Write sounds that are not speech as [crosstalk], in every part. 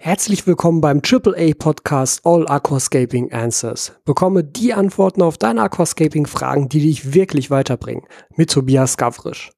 Herzlich willkommen beim AAA Podcast All Aquascaping Answers. Bekomme die Antworten auf deine Aquascaping Fragen, die dich wirklich weiterbringen. Mit Tobias Gavrisch.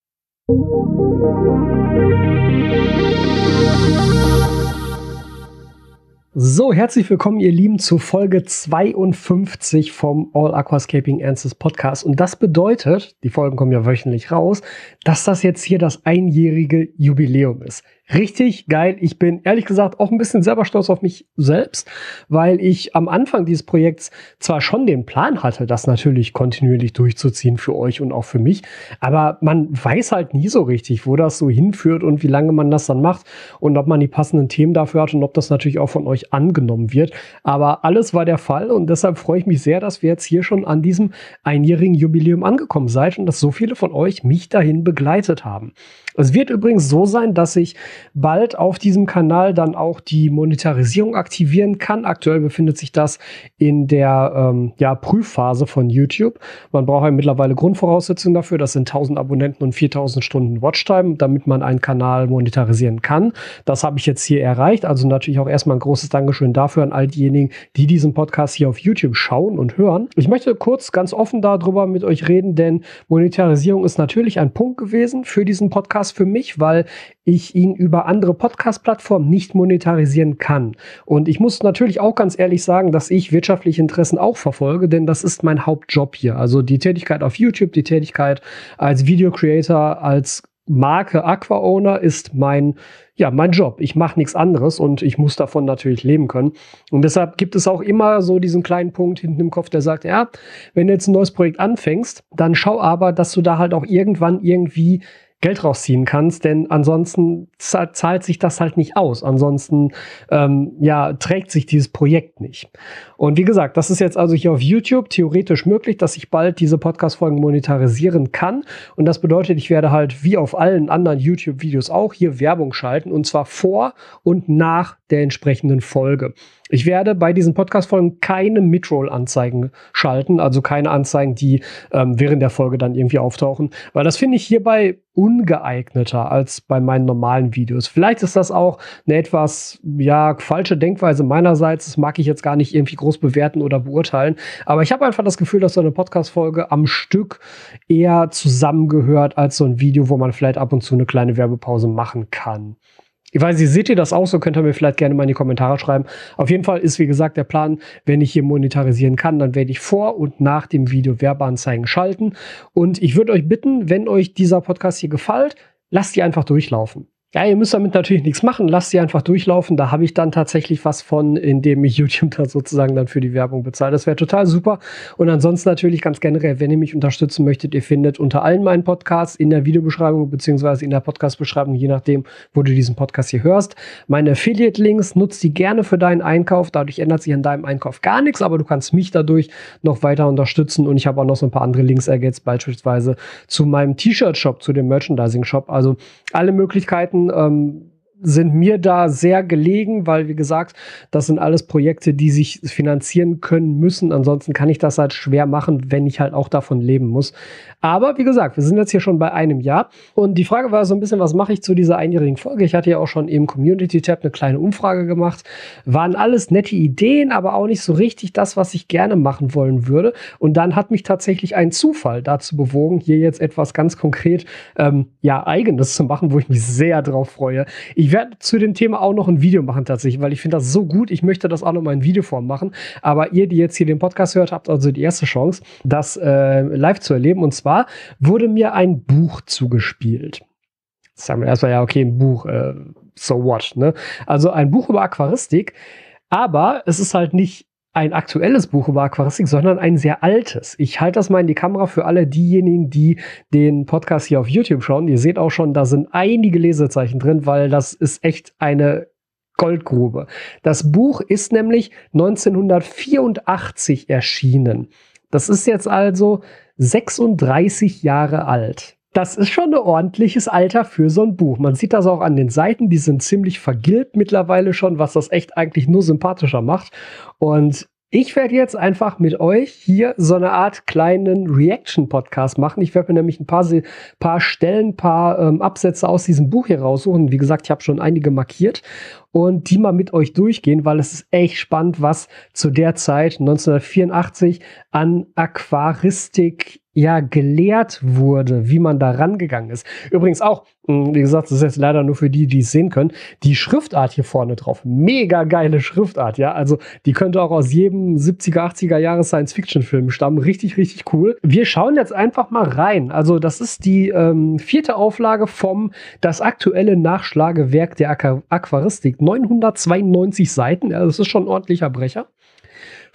So, herzlich willkommen, ihr Lieben, zu Folge 52 vom All Aquascaping Answers Podcast. Und das bedeutet, die Folgen kommen ja wöchentlich raus, dass das jetzt hier das einjährige Jubiläum ist richtig geil. Ich bin ehrlich gesagt auch ein bisschen selber stolz auf mich selbst, weil ich am Anfang dieses Projekts zwar schon den Plan hatte, das natürlich kontinuierlich durchzuziehen für euch und auch für mich, aber man weiß halt nie so richtig, wo das so hinführt und wie lange man das dann macht und ob man die passenden Themen dafür hat und ob das natürlich auch von euch angenommen wird. Aber alles war der Fall und deshalb freue ich mich sehr, dass wir jetzt hier schon an diesem einjährigen Jubiläum angekommen seid und dass so viele von euch mich dahin begleitet haben. Es wird übrigens so sein, dass ich bald auf diesem Kanal dann auch die Monetarisierung aktivieren kann. Aktuell befindet sich das in der ähm, ja, Prüfphase von YouTube. Man braucht ja mittlerweile Grundvoraussetzungen dafür. Das sind 1000 Abonnenten und 4000 Stunden Watchtime, damit man einen Kanal monetarisieren kann. Das habe ich jetzt hier erreicht. Also natürlich auch erstmal ein großes Dankeschön dafür an all diejenigen, die diesen Podcast hier auf YouTube schauen und hören. Ich möchte kurz ganz offen darüber mit euch reden, denn Monetarisierung ist natürlich ein Punkt gewesen für diesen Podcast für mich, weil ich ihn über andere Podcast-Plattformen nicht monetarisieren kann. Und ich muss natürlich auch ganz ehrlich sagen, dass ich wirtschaftliche Interessen auch verfolge, denn das ist mein Hauptjob hier. Also die Tätigkeit auf YouTube, die Tätigkeit als Video Creator, als Marke Aqua Owner ist mein ja, mein Job. Ich mache nichts anderes und ich muss davon natürlich leben können. Und deshalb gibt es auch immer so diesen kleinen Punkt hinten im Kopf, der sagt, ja, wenn du jetzt ein neues Projekt anfängst, dann schau aber, dass du da halt auch irgendwann irgendwie Geld rausziehen kannst, denn ansonsten zahlt sich das halt nicht aus. Ansonsten ähm, ja, trägt sich dieses Projekt nicht. Und wie gesagt, das ist jetzt also hier auf YouTube theoretisch möglich, dass ich bald diese Podcast-Folgen monetarisieren kann. Und das bedeutet, ich werde halt wie auf allen anderen YouTube-Videos auch hier Werbung schalten und zwar vor und nach der entsprechenden Folge. Ich werde bei diesen Podcast-Folgen keine Midroll-Anzeigen schalten, also keine Anzeigen, die ähm, während der Folge dann irgendwie auftauchen, weil das finde ich hierbei ungeeigneter als bei meinen normalen Videos. Vielleicht ist das auch eine etwas, ja, falsche Denkweise meinerseits. Das mag ich jetzt gar nicht irgendwie groß bewerten oder beurteilen. Aber ich habe einfach das Gefühl, dass so eine Podcast-Folge am Stück eher zusammengehört als so ein Video, wo man vielleicht ab und zu eine kleine Werbepause machen kann. Ich weiß nicht, seht ihr das auch so? Könnt ihr mir vielleicht gerne mal in die Kommentare schreiben. Auf jeden Fall ist, wie gesagt, der Plan, wenn ich hier monetarisieren kann, dann werde ich vor und nach dem Video Werbeanzeigen schalten. Und ich würde euch bitten, wenn euch dieser Podcast hier gefällt, lasst die einfach durchlaufen. Ja, ihr müsst damit natürlich nichts machen, lasst sie einfach durchlaufen. Da habe ich dann tatsächlich was von, indem ich YouTube [laughs] da sozusagen dann für die Werbung bezahle. Das wäre total super. Und ansonsten natürlich ganz generell, wenn ihr mich unterstützen möchtet, ihr findet unter allen meinen Podcasts in der Videobeschreibung beziehungsweise in der Podcast-Beschreibung, je nachdem, wo du diesen Podcast hier hörst, meine Affiliate-Links. Nutzt die gerne für deinen Einkauf. Dadurch ändert sich an deinem Einkauf gar nichts, aber du kannst mich dadurch noch weiter unterstützen. Und ich habe auch noch so ein paar andere Links ergänzt, beispielsweise zu meinem T-Shirt-Shop, zu dem Merchandising-Shop. Also alle Möglichkeiten Projekten ähm, sind mir da sehr gelegen, weil, wie gesagt, das sind alles Projekte, die sich finanzieren können müssen. Ansonsten kann ich das halt schwer machen, wenn ich halt auch davon leben muss. Aber wie gesagt, wir sind jetzt hier schon bei einem Jahr. Und die Frage war so ein bisschen, was mache ich zu dieser einjährigen Folge? Ich hatte ja auch schon im Community-Tab eine kleine Umfrage gemacht. Waren alles nette Ideen, aber auch nicht so richtig das, was ich gerne machen wollen würde. Und dann hat mich tatsächlich ein Zufall dazu bewogen, hier jetzt etwas ganz konkret, ähm, ja, eigenes zu machen, wo ich mich sehr drauf freue. Ich ich werde zu dem Thema auch noch ein Video machen tatsächlich, weil ich finde das so gut. Ich möchte das auch noch mal in Videoform machen. Aber ihr, die jetzt hier den Podcast hört, habt also die erste Chance, das äh, live zu erleben. Und zwar wurde mir ein Buch zugespielt. Jetzt sagen wir erstmal, ja, okay, ein Buch, äh, so what, ne? Also ein Buch über Aquaristik. Aber es ist halt nicht ein aktuelles Buch über Aquaristik, sondern ein sehr altes. Ich halte das mal in die Kamera für alle diejenigen, die den Podcast hier auf YouTube schauen. Ihr seht auch schon, da sind einige Lesezeichen drin, weil das ist echt eine Goldgrube. Das Buch ist nämlich 1984 erschienen. Das ist jetzt also 36 Jahre alt das ist schon ein ordentliches Alter für so ein Buch. Man sieht das auch an den Seiten, die sind ziemlich vergilbt mittlerweile schon, was das echt eigentlich nur sympathischer macht. Und Ich werde jetzt einfach mit euch hier so eine Art kleinen Reaction-Podcast machen. Ich werde mir nämlich ein paar, paar Stellen, ein paar ähm, Absätze aus diesem Buch hier raussuchen. Wie gesagt, ich habe schon einige markiert und die mal mit euch durchgehen, weil es ist echt spannend, was zu der Zeit 1984 an Aquaristik ja gelehrt wurde, wie man da rangegangen ist. Übrigens auch, hm, wie gesagt, das ist jetzt leider nur für die, die es sehen können, die Schriftart hier vorne drauf. Mega geile Schriftart, ja. Also die könnte auch aus jedem 70er, 80er Jahre Science-Fiction-Film stammen. Richtig, richtig cool. Wir schauen jetzt einfach mal rein. Also das ist die ähm, vierte Auflage vom Das aktuelle Nachschlagewerk der Aqu Aquaristik. 992 Seiten, ja, das ist schon ein ordentlicher Brecher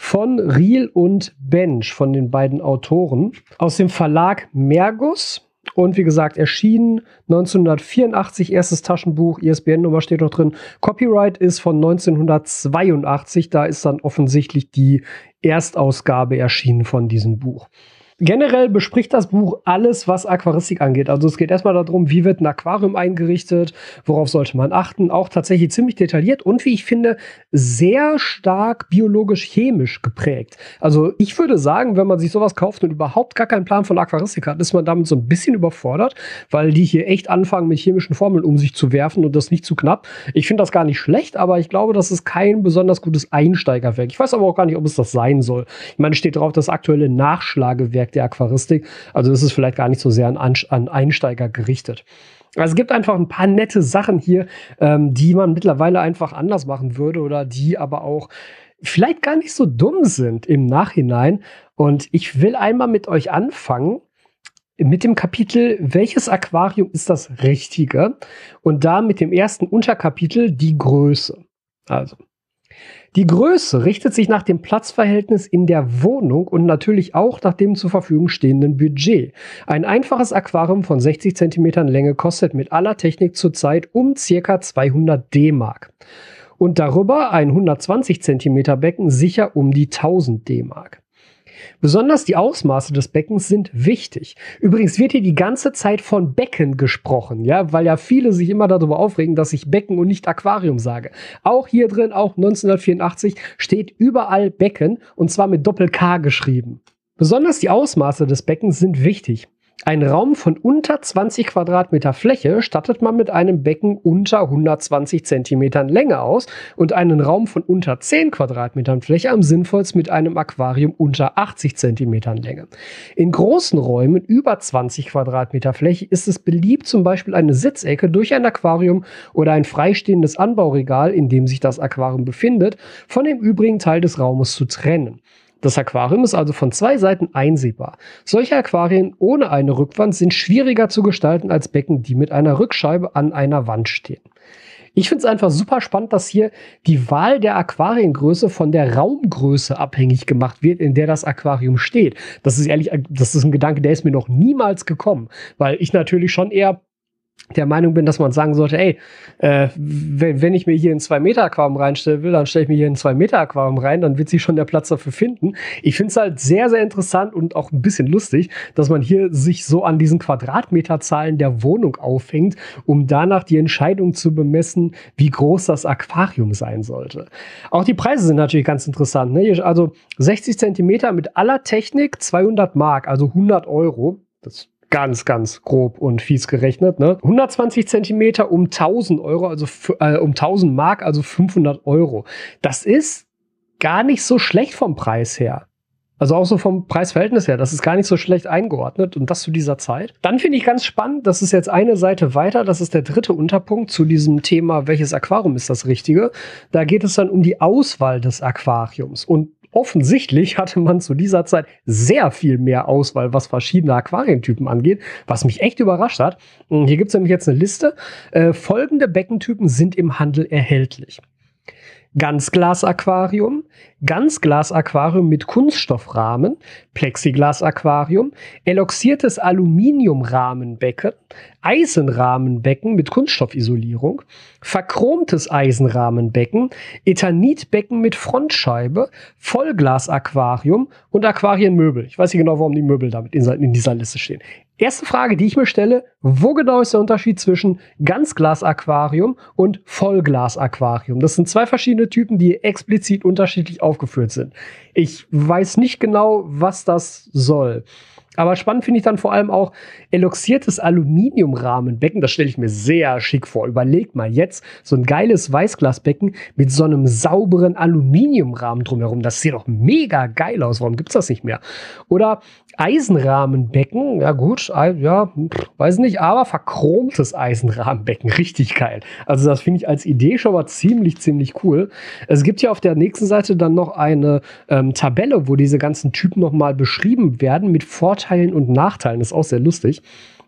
von Riel und Bench, von den beiden Autoren, aus dem Verlag Mergus. Und wie gesagt, erschienen 1984, erstes Taschenbuch, ISBN-Nummer steht noch drin. Copyright ist von 1982, da ist dann offensichtlich die Erstausgabe erschienen von diesem Buch. Generell bespricht das Buch alles, was Aquaristik angeht. Also es geht erstmal darum, wie wird ein Aquarium eingerichtet, worauf sollte man achten. Auch tatsächlich ziemlich detailliert und wie ich finde, sehr stark biologisch-chemisch geprägt. Also ich würde sagen, wenn man sich sowas kauft und überhaupt gar keinen Plan von Aquaristik hat, ist man damit so ein bisschen überfordert, weil die hier echt anfangen, mit chemischen Formeln um sich zu werfen und das nicht zu knapp. Ich finde das gar nicht schlecht, aber ich glaube, das ist kein besonders gutes Einsteigerwerk. Ich weiß aber auch gar nicht, ob es das sein soll. Ich meine, steht drauf, das aktuelle Nachschlagewerk der Aquaristik. Also das ist vielleicht gar nicht so sehr an, an Einsteiger gerichtet. Also es gibt einfach ein paar nette Sachen hier, ähm, die man mittlerweile einfach anders machen würde oder die aber auch vielleicht gar nicht so dumm sind im Nachhinein. Und ich will einmal mit euch anfangen mit dem Kapitel, welches Aquarium ist das Richtige? Und da mit dem ersten Unterkapitel die Größe. Also, die Größe richtet sich nach dem Platzverhältnis in der Wohnung und natürlich auch nach dem zur Verfügung stehenden Budget. Ein einfaches Aquarium von 60 cm Länge kostet mit aller Technik zurzeit um ca. 200 D-Mark. Und darüber ein 120 cm Becken sicher um die 1000 D-Mark. Besonders die Ausmaße des Beckens sind wichtig. Übrigens wird hier die ganze Zeit von Becken gesprochen, ja, weil ja viele sich immer darüber aufregen, dass ich Becken und nicht Aquarium sage. Auch hier drin, auch 1984, steht überall Becken und zwar mit Doppel-K geschrieben. Besonders die Ausmaße des Beckens sind wichtig. Ein Raum von unter 20 Quadratmeter Fläche stattet man mit einem Becken unter 120 Zentimetern Länge aus und einen Raum von unter 10 Quadratmetern Fläche am sinnvollsten mit einem Aquarium unter 80 Zentimetern Länge. In großen Räumen über 20 Quadratmeter Fläche ist es beliebt, zum Beispiel eine Sitzecke durch ein Aquarium oder ein freistehendes Anbauregal, in dem sich das Aquarium befindet, von dem übrigen Teil des Raumes zu trennen. Das Aquarium ist also von zwei Seiten einsehbar. Solche Aquarien ohne eine Rückwand sind schwieriger zu gestalten als Becken, die mit einer Rückscheibe an einer Wand stehen. Ich finde es einfach super spannend, dass hier die Wahl der Aquariengröße von der Raumgröße abhängig gemacht wird, in der das Aquarium steht. Das ist ehrlich, das ist ein Gedanke, der ist mir noch niemals gekommen, weil ich natürlich schon eher der Meinung bin, dass man sagen sollte, ey, äh, wenn, wenn ich mir hier ein 2-Meter-Aquarium reinstellen will, dann stelle ich mir hier ein 2-Meter-Aquarium rein, dann wird sich schon der Platz dafür finden. Ich finde es halt sehr, sehr interessant und auch ein bisschen lustig, dass man hier sich so an diesen Quadratmeterzahlen der Wohnung aufhängt, um danach die Entscheidung zu bemessen, wie groß das Aquarium sein sollte. Auch die Preise sind natürlich ganz interessant. Ne? Also 60 Zentimeter mit aller Technik, 200 Mark, also 100 Euro. Das ganz, ganz grob und fies gerechnet. Ne? 120 Zentimeter um 1000 Euro, also äh, um 1000 Mark, also 500 Euro. Das ist gar nicht so schlecht vom Preis her. Also auch so vom Preisverhältnis her, das ist gar nicht so schlecht eingeordnet und das zu dieser Zeit. Dann finde ich ganz spannend, das ist jetzt eine Seite weiter, das ist der dritte Unterpunkt zu diesem Thema, welches Aquarium ist das richtige. Da geht es dann um die Auswahl des Aquariums und offensichtlich hatte man zu dieser Zeit sehr viel mehr Auswahl, was verschiedene Aquarientypen angeht, was mich echt überrascht hat. Hm, hier gibt es nämlich jetzt eine Liste. Äh, folgende Beckentypen sind im Handel erhältlich. Ganzglas-Aquarium, Ganzglas-Aquarium mit Kunststoffrahmen, Plexiglas-Aquarium, eloxiertes Aluminiumrahmenbecken, Eisenrahmenbecken mit Kunststoffisolierung, verchromtes Eisenrahmenbecken, Ethanitbecken mit Frontscheibe, Vollglas-Aquarium und Aquarienmöbel. Ich weiß nicht genau, warum die Möbel damit in dieser Liste stehen. Erste Frage, die ich mir stelle, wo genau ist der Unterschied zwischen Ganzglas-Aquarium und Vollglas-Aquarium? Das sind zwei verschiedene Typen, die explizit unterschiedlich aufgeführt sind. Ich weiß nicht genau, was das soll. Aber spannend finde ich dann vor allem auch eloxiertes Aluminiumrahmenbecken. Das stelle ich mir sehr schick vor. Überlegt mal jetzt so ein geiles Weißglasbecken mit so einem sauberen Aluminiumrahmen drumherum. Das sieht doch mega geil aus. Warum gibt es das nicht mehr? Oder Eisenrahmenbecken. Ja gut, ja, weiß nicht, aber verchromtes Eisenrahmenbecken. [laughs] Richtig geil. Also das finde ich als Idee schon mal ziemlich, ziemlich cool. Es gibt ja auf der nächsten Seite dann noch eine ähm, Tabelle, wo diese ganzen Typen nochmal beschrieben werden mit Vorteilen Vorteilen und Nachteilen. Das ist auch sehr lustig.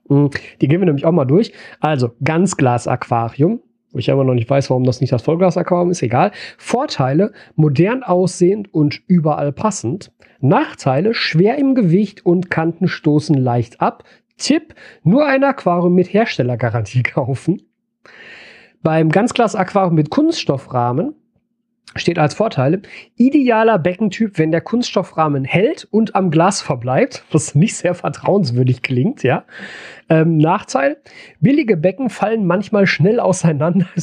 Mm, die gehen wir nämlich auch mal durch. Also, Ganzglas-Aquarium. Wo ich aber noch nicht weiß, warum das nicht das Vollglas-Aquarium ist, egal. Vorteile, modern aussehend und überall passend. Nachteile, schwer im Gewicht und Kanten stoßen leicht ab. Tipp, nur ein Aquarium mit Herstellergarantie [laughs] kaufen. Beim Ganzglas-Aquarium mit Kunststoffrahmen steht als Vorteile, idealer Beckentyp, wenn der Kunststoffrahmen hält und am Glas verbleibt, was nicht sehr vertrauenswürdig klingt, ja. Ähm, Nachteil, billige Becken fallen manchmal schnell auseinander. [laughs]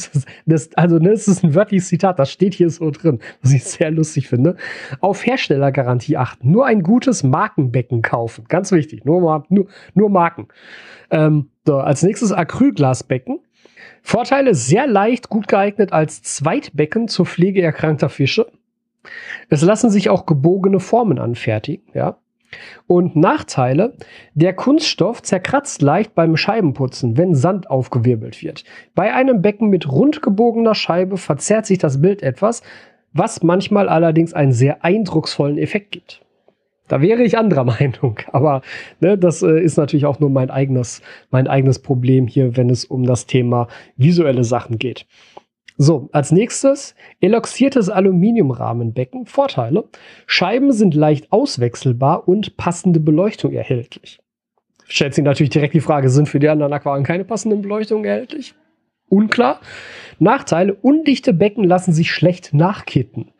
Das, also, ne, das ist ein wörtliches Zitat, das steht hier so drin, was ich sehr lustig finde. Auf Herstellergarantie achten, nur ein gutes Markenbecken kaufen, ganz wichtig, nur, nur, nur Marken. Ähm, so, als nächstes Acrylglasbecken Vorteile sehr leicht, gut geeignet als Zweitbecken zur Pflege erkrankter Fische. Es lassen sich auch gebogene Formen anfertigen, ja. Und Nachteile, der Kunststoff zerkratzt leicht beim Scheibenputzen, wenn Sand aufgewirbelt wird. Bei einem Becken mit rund gebogener Scheibe verzerrt sich das Bild etwas, was manchmal allerdings einen sehr eindrucksvollen Effekt gibt. Da wäre ich anderer [laughs] Meinung. Aber ne, das äh, ist natürlich auch nur mein eigenes, mein eigenes Problem hier, wenn es um das Thema visuelle Sachen geht. So, als nächstes eloxiertes Aluminiumrahmenbecken. Vorteile. Scheiben sind leicht auswechselbar und passende Beleuchtung erhältlich. Stellt sich natürlich direkt die Frage, sind für die anderen Aquarien keine passenden Beleuchtungen erhältlich? Unklar. Nachteile, undichte Becken lassen sich schlecht nachkitten.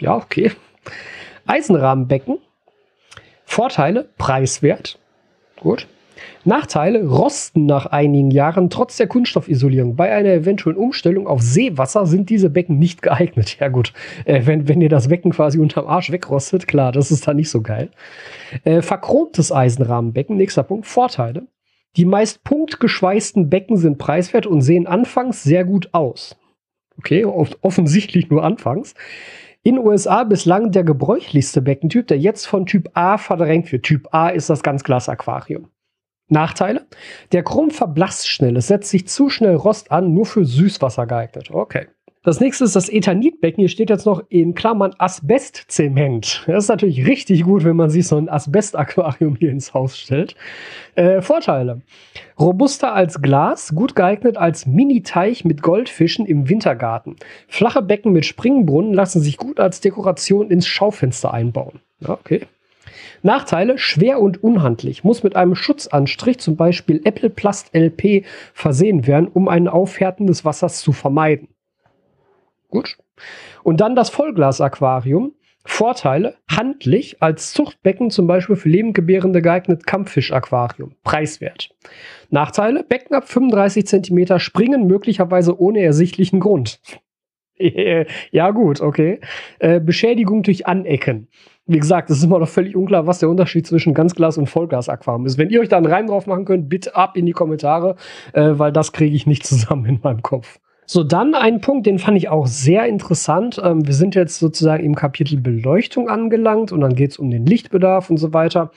Ja, okay. Eisenrahmenbecken Vorteile, preiswert. Gut. Nachteile, rosten nach einigen Jahren trotz der Kunststoffisolierung. Bei einer eventuellen Umstellung auf Seewasser sind diese Becken nicht geeignet. Ja gut, äh, wenn, wenn ihr das Becken quasi unterm Arsch wegrostet, klar, das ist dann nicht so geil. Äh, verchromtes Eisenrahmenbecken, nächster Punkt, Vorteile. Die meist punktgeschweißten Becken sind preiswert und sehen anfangs sehr gut aus. Okay, offensichtlich nur anfangs. In USA bislang der gebräuchlichste Beckentyp, der jetzt von Typ A verdrängt wird. Typ A ist das Ganzglas-Aquarium. Nachteile? Der Chrom verblasst schnell. Es setzt sich zu schnell Rost an, nur für Süßwasser geeignet. Okay. Das nächste ist das Ethanitbecken. Hier steht jetzt noch in Klammern Asbestzement. Das ist natürlich richtig gut, wenn man sich so ein Asbestaquarium hier ins Haus stellt. Äh, Vorteile. Robuster als Glas, gut geeignet als Mini-Teich mit Goldfischen im Wintergarten. Flache Becken mit Springbrunnen lassen sich gut als Dekoration ins Schaufenster einbauen. Ja, okay. Nachteile, schwer und unhandlich, muss mit einem Schutzanstrich, zum Beispiel Apple Plast LP, versehen werden, um ein Aufhärten des Wassers zu vermeiden. Gut. Und dann das Vollglas-Aquarium. Vorteile, handlich, als Zuchtbecken zum Beispiel für lebendgebärende geeignet Kampffisch-Aquarium. Preiswert. Nachteile, Becken ab 35 cm springen möglicherweise ohne ersichtlichen Grund. [laughs] ja gut, okay. Äh, Beschädigung durch Anecken. Wie gesagt, es ist immer noch völlig unklar, was der Unterschied zwischen Ganzglas und Vollglas-Aquarium ist. Wenn ihr euch da einen Reim drauf machen könnt, bitte ab in die Kommentare, äh, weil das kriege ich nicht [laughs] zusammen in meinem Kopf. So, dann ein Punkt, den fand ich auch sehr interessant. Ähm, wir sind jetzt sozusagen im Kapitel Beleuchtung angelangt und dann geht es um den Lichtbedarf und so weiter.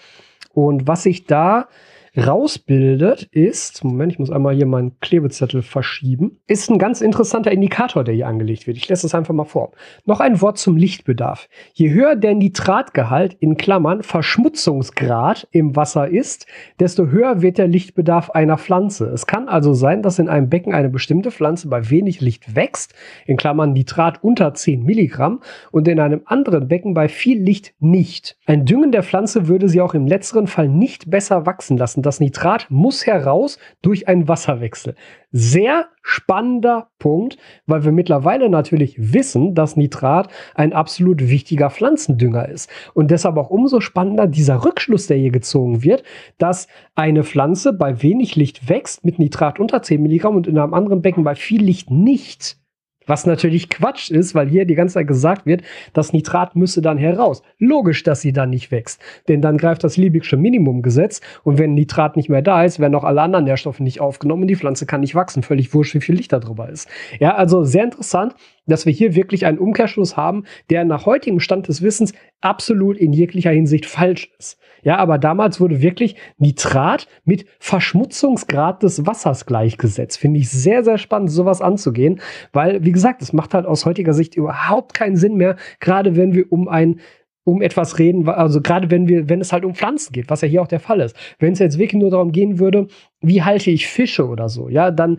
Und was ich da rausbildet, ist, Moment, ich muss einmal hier meinen Klebezettel verschieben, ist ein ganz interessanter Indikator, der hier angelegt wird. Ich lese es einfach mal vor. Noch ein Wort zum Lichtbedarf. Je höher der Nitratgehalt in Klammern Verschmutzungsgrad im Wasser ist, desto höher wird der Lichtbedarf einer Pflanze. Es kann also sein, dass in einem Becken eine bestimmte Pflanze bei wenig Licht wächst, in Klammern Nitrat unter 10 Milligramm, und in einem anderen Becken bei viel Licht nicht. Ein Düngen der Pflanze würde sie auch im letzteren Fall nicht besser wachsen lassen Das Nitrat muss heraus durch einen Wasserwechsel. Sehr spannender Punkt, weil wir mittlerweile natürlich wissen, dass Nitrat ein absolut wichtiger Pflanzendünger ist. Und deshalb auch umso spannender dieser Rückschluss, der hier gezogen wird, dass eine Pflanze bei wenig Licht wächst mit Nitrat unter 10 Milligramm und in einem anderen Becken bei viel Licht nicht. Was natürlich Quatsch ist, weil hier die ganze Zeit gesagt wird, das Nitrat müsse dann heraus. Logisch, dass sie dann nicht wächst. Denn dann greift das Liebigsche Minimumgesetz und wenn Nitrat nicht mehr da ist, werden auch alle anderen Nährstoffe nicht aufgenommen und die Pflanze kann nicht wachsen. Völlig wurscht, wie viel Licht da drüber ist. Ja, also sehr interessant, dass wir hier wirklich einen Umkehrschluss haben, der nach heutigem Stand des Wissens absolut in jeglicher Hinsicht falsch ist. Ja, aber damals wurde wirklich Nitrat mit Verschmutzungsgrad des Wassers gleichgesetzt. Finde ich sehr, sehr spannend, sowas anzugehen, weil, wie gesagt, es macht halt aus heutiger Sicht überhaupt keinen Sinn mehr, gerade wenn wir um ein um etwas reden, also gerade wenn wir, wenn es halt um Pflanzen geht, was ja hier auch der Fall ist. Wenn es jetzt wirklich nur darum gehen würde, wie halte ich Fische oder so, ja, dann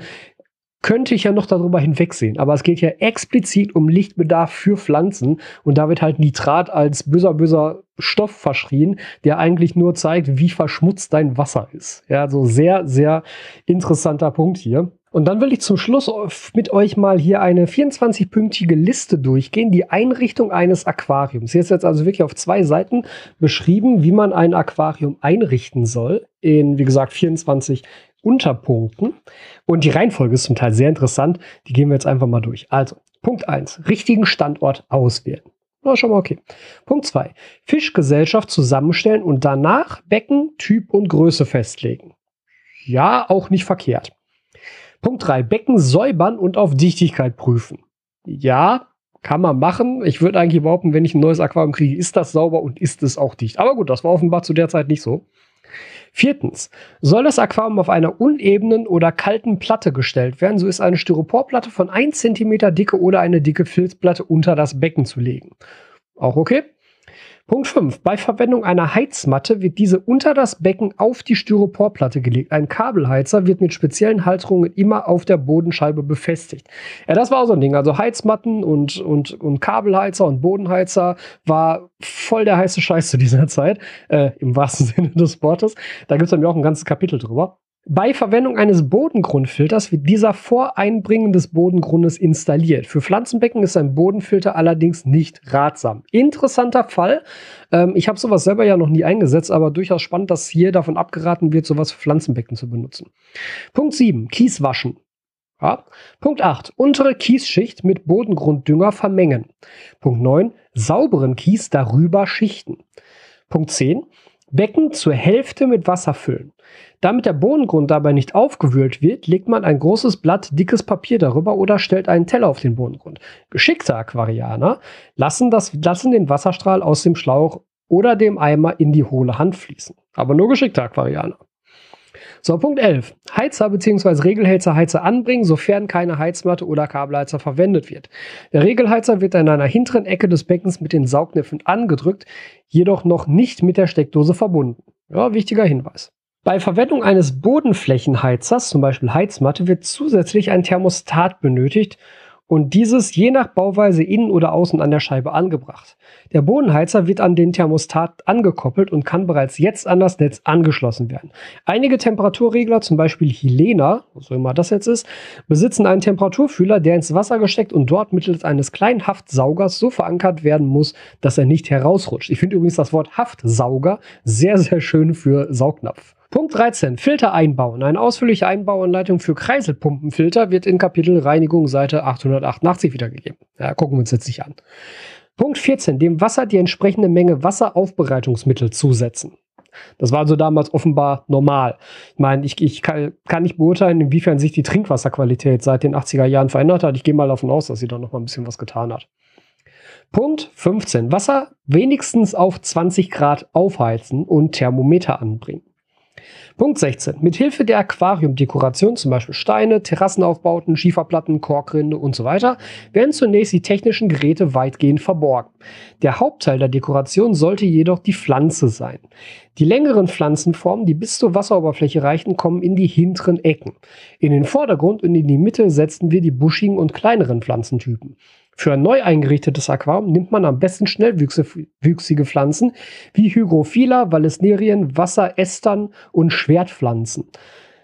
könnte ich ja noch darüber hinwegsehen. Aber es geht ja explizit um Lichtbedarf für Pflanzen und da wird halt Nitrat als böser, böser Stoff verschrien, der eigentlich nur zeigt, wie verschmutzt dein Wasser ist. Ja, also sehr, sehr interessanter Punkt hier. Und dann will ich zum Schluss mit euch mal hier eine 24-pünktige Liste durchgehen, die Einrichtung eines Aquariums. Hier ist jetzt also wirklich auf zwei Seiten beschrieben, wie man ein Aquarium einrichten soll. In, wie gesagt, 24 Unterpunkten. Und die Reihenfolge ist zum Teil sehr interessant. Die gehen wir jetzt einfach mal durch. Also, Punkt 1. Richtigen Standort auswählen. Na, schon mal okay. Punkt 2. Fischgesellschaft zusammenstellen und danach Becken, Typ und Größe festlegen. Ja, auch nicht verkehrt. Punkt 3. Becken säubern und auf Dichtigkeit prüfen. Ja, kann man machen. Ich würde eigentlich behaupten, wenn ich ein neues Aquarium kriege, ist das sauber und ist es auch dicht. Aber gut, das war offenbar zu der Zeit nicht so. Viertens. Soll das Aquarium auf einer unebenen oder kalten Platte gestellt werden, so ist eine Styroporplatte von 1 cm Dicke oder eine dicke Filzplatte unter das Becken zu legen. Auch okay? Punkt 5. Bei Verwendung einer Heizmatte wird diese unter das Becken auf die Styroporplatte gelegt. Ein Kabelheizer wird mit speziellen Halterungen immer auf der Bodenscheibe befestigt. Ja, das war auch so ein Ding. Also Heizmatten und, und, und Kabelheizer und Bodenheizer war voll der heiße Scheiß zu dieser Zeit, äh, im wahrsten [laughs] Sinne des Wortes. Da gibt es nämlich auch ein ganzes Kapitel drüber. Bei Verwendung eines Bodengrundfilters wird dieser vor Einbringen des Bodengrundes installiert. Für Pflanzenbecken ist ein Bodenfilter allerdings nicht ratsam. Interessanter Fall. Ähm, ich habe sowas selber ja noch nie eingesetzt, aber durchaus spannend, dass hier davon abgeraten wird, sowas für Pflanzenbecken zu benutzen. Punkt 7. Kies waschen. Ja. Punkt 8. Untere Kiesschicht mit Bodengrunddünger vermengen. Punkt 9. Sauberen Kies darüber schichten. Punkt 10. Becken zur Hälfte mit Wasser füllen. Damit der Bodengrund dabei nicht aufgewühlt wird, legt man ein großes Blatt dickes Papier darüber oder stellt einen Teller auf den Bodengrund. Geschickte Aquarianer lassen, das, lassen den Wasserstrahl aus dem Schlauch oder dem Eimer in die hohle Hand fließen. Aber nur geschickte Aquarianer. So, Punkt 11. Heizer bzw. Regelheizer Heizer anbringen, sofern keine Heizmatte oder Kabelheizer verwendet wird. Der Regelheizer wird in einer hinteren Ecke des Beckens mit den Saugnäpfen angedrückt, jedoch noch nicht mit der Steckdose verbunden. Ja, wichtiger Hinweis. Bei Verwendung eines Bodenflächenheizers, zum Beispiel Heizmatte, wird zusätzlich ein Thermostat benötigt und dieses je nach Bauweise innen oder außen an der Scheibe angebracht. Der Bodenheizer wird an den Thermostat angekoppelt und kann bereits jetzt an das Netz angeschlossen werden. Einige Temperaturregler, zum Beispiel was auch immer das jetzt ist, besitzen einen Temperaturfühler, der ins Wasser gesteckt und dort mittels eines kleinen Haftsaugers so verankert werden muss, dass er nicht herausrutscht. Ich finde übrigens das Wort Haftsauger sehr, sehr schön für Saugnapf. Punkt 13. Filter einbauen. Eine ausführliche Einbauanleitung für Kreiselpumpenfilter wird in Kapitel Reinigung Seite 888 wiedergegeben. Ja, gucken wir uns jetzt nicht an. Punkt 14. Dem Wasser die entsprechende Menge Wasseraufbereitungsmittel zusetzen. Das war also damals offenbar normal. Ich meine, ich, ich kann, kann, nicht beurteilen, inwiefern sich die Trinkwasserqualität seit den 80er Jahren verändert hat. Ich gehe mal davon aus, dass sie da noch mal ein bisschen was getan hat. Punkt 15. Wasser wenigstens auf 20 Grad aufheizen und Thermometer anbringen. Punkt 16. Mit Hilfe der Aquariumdekoration, zum Beispiel Steine, Terrassenaufbauten, Schieferplatten, Korkrinde und so weiter, werden zunächst die technischen Geräte weitgehend verborgen. Der Hauptteil der Dekoration sollte jedoch die Pflanze sein. Die längeren Pflanzenformen, die bis zur Wasseroberfläche reichen, kommen in die hinteren Ecken. In den Vordergrund und in die Mitte setzen wir die buschigen und kleineren Pflanzentypen. Für ein neu eingerichtetes Aquarium nimmt man am besten schnellwüchsige Pflanzen wie Hygrophila, Valesnerien, Wasserästern und Schwertpflanzen.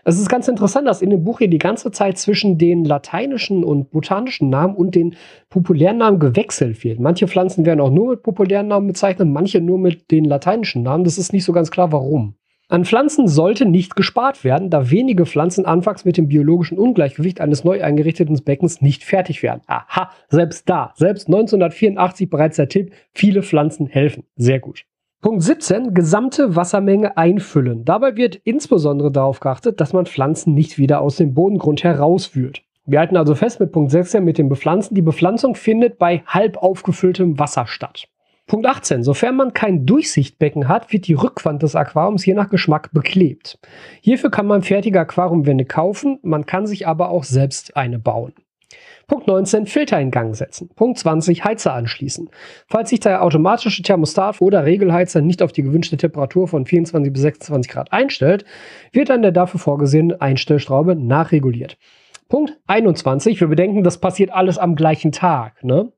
Es ist ganz interessant, dass in dem Buch hier die ganze Zeit zwischen den lateinischen und botanischen Namen und den populären Namen gewechselt wird. Manche Pflanzen werden auch nur mit populären Namen bezeichnet, manche nur mit den lateinischen Namen. Das ist nicht so ganz klar, warum. An Pflanzen sollte nicht gespart werden, da wenige Pflanzen anfangs mit dem biologischen Ungleichgewicht eines neu eingerichteten Beckens nicht fertig werden. Aha, selbst da, selbst 1984 bereits der Tipp, viele Pflanzen helfen. Sehr gut. Punkt 17, gesamte Wassermenge einfüllen. Dabei wird insbesondere darauf geachtet, dass man Pflanzen nicht wieder aus dem Bodengrund herausführt. Wir halten also fest mit Punkt 16 mit dem Bepflanzen. Die Bepflanzung findet bei halb aufgefülltem Wasser statt. Punkt 18. Sofern man kein Durchsichtbecken hat, wird die Rückwand des Aquariums je nach Geschmack beklebt. Hierfür kann man fertige Aquariumwände kaufen, man kann sich aber auch selbst eine bauen. Punkt 19. Filter in Gang setzen. Punkt 20. Heizer anschließen. Falls sich der automatische Thermostat oder Regelheizer nicht auf die gewünschte Temperatur von 24 bis 26 Grad einstellt, wird an der dafür vorgesehenen Einstellschraube nachreguliert. Punkt 21. Wir bedenken, das passiert alles am gleichen Tag. Ne?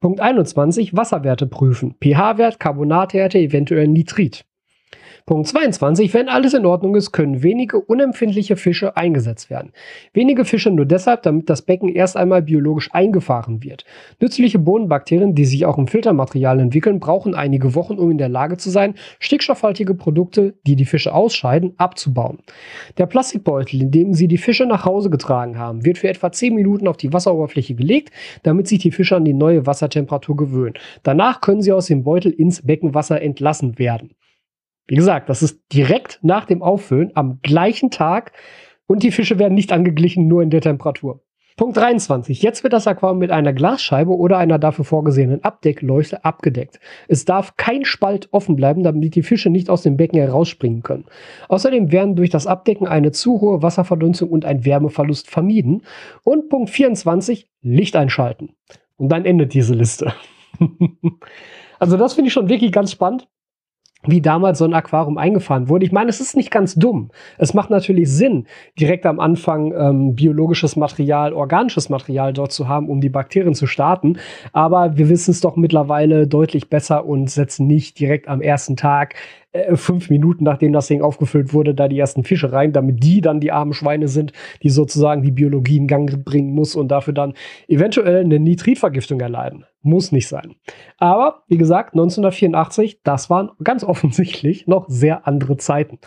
Punkt 21. Wasserwerte prüfen. pH-Wert, Carbonatwerte, eventuell Nitrit. Punkt 22. Wenn alles in Ordnung ist, können wenige unempfindliche Fische eingesetzt werden. Wenige Fische nur deshalb, damit das Becken erst einmal biologisch eingefahren wird. Nützliche Bodenbakterien, die sich auch im Filtermaterial entwickeln, brauchen einige Wochen, um in der Lage zu sein, stickstoffhaltige Produkte, die die Fische ausscheiden, abzubauen. Der Plastikbeutel, in dem sie die Fische nach Hause getragen haben, wird für etwa 10 Minuten auf die Wasseroberfläche gelegt, damit sich die Fische an die neue Wassertemperatur gewöhnen. Danach können sie aus dem Beutel ins Beckenwasser entlassen werden. Wie gesagt, das ist direkt nach dem Auffüllen am gleichen Tag und die Fische werden nicht angeglichen, nur in der Temperatur. Punkt 23. Jetzt wird das Aquarium mit einer Glasscheibe oder einer dafür vorgesehenen Abdeckleuchte abgedeckt. Es darf kein Spalt offen bleiben, damit die Fische nicht aus dem Becken herausspringen können. Außerdem werden durch das Abdecken eine zu hohe Wasserverdunstung und ein Wärmeverlust vermieden. Und Punkt 24. Licht einschalten. Und dann endet diese Liste. [laughs] also das finde ich schon wirklich ganz spannend wie damals so ein Aquarium eingefahren wurde. Ich meine, es ist nicht ganz dumm. Es macht natürlich Sinn, direkt am Anfang ähm, biologisches Material, organisches Material dort zu haben, um die Bakterien zu starten. Aber wir wissen es doch mittlerweile deutlich besser und setzen nicht direkt am ersten Tag äh, fünf Minuten nachdem das Ding aufgefüllt wurde, da die ersten Fische rein, damit die dann die armen Schweine sind, die sozusagen die Biologie in Gang bringen muss und dafür dann eventuell eine Nitritvergiftung erleiden. Muss nicht sein. Aber wie gesagt, 1984, das waren ganz [laughs] offensichtlich noch sehr andere Zeiten.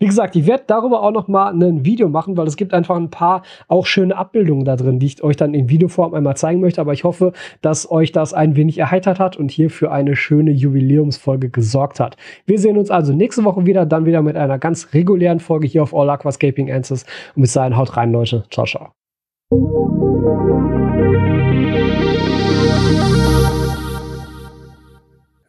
Wie gesagt, ich werde darüber auch noch mal ein Video machen, weil es gibt einfach ein paar auch schöne Abbildungen da drin, die ich euch dann in Videoform einmal zeigen möchte. Aber ich hoffe, dass euch das ein wenig erheitert hat und hier für eine schöne Jubiläumsfolge gesorgt hat. Wir sehen uns also nächste Woche wieder, dann wieder mit einer ganz regulären Folge hier auf All Aquascaping Answers. Und bis dahin haut rein, Leute. Ciao, ciao.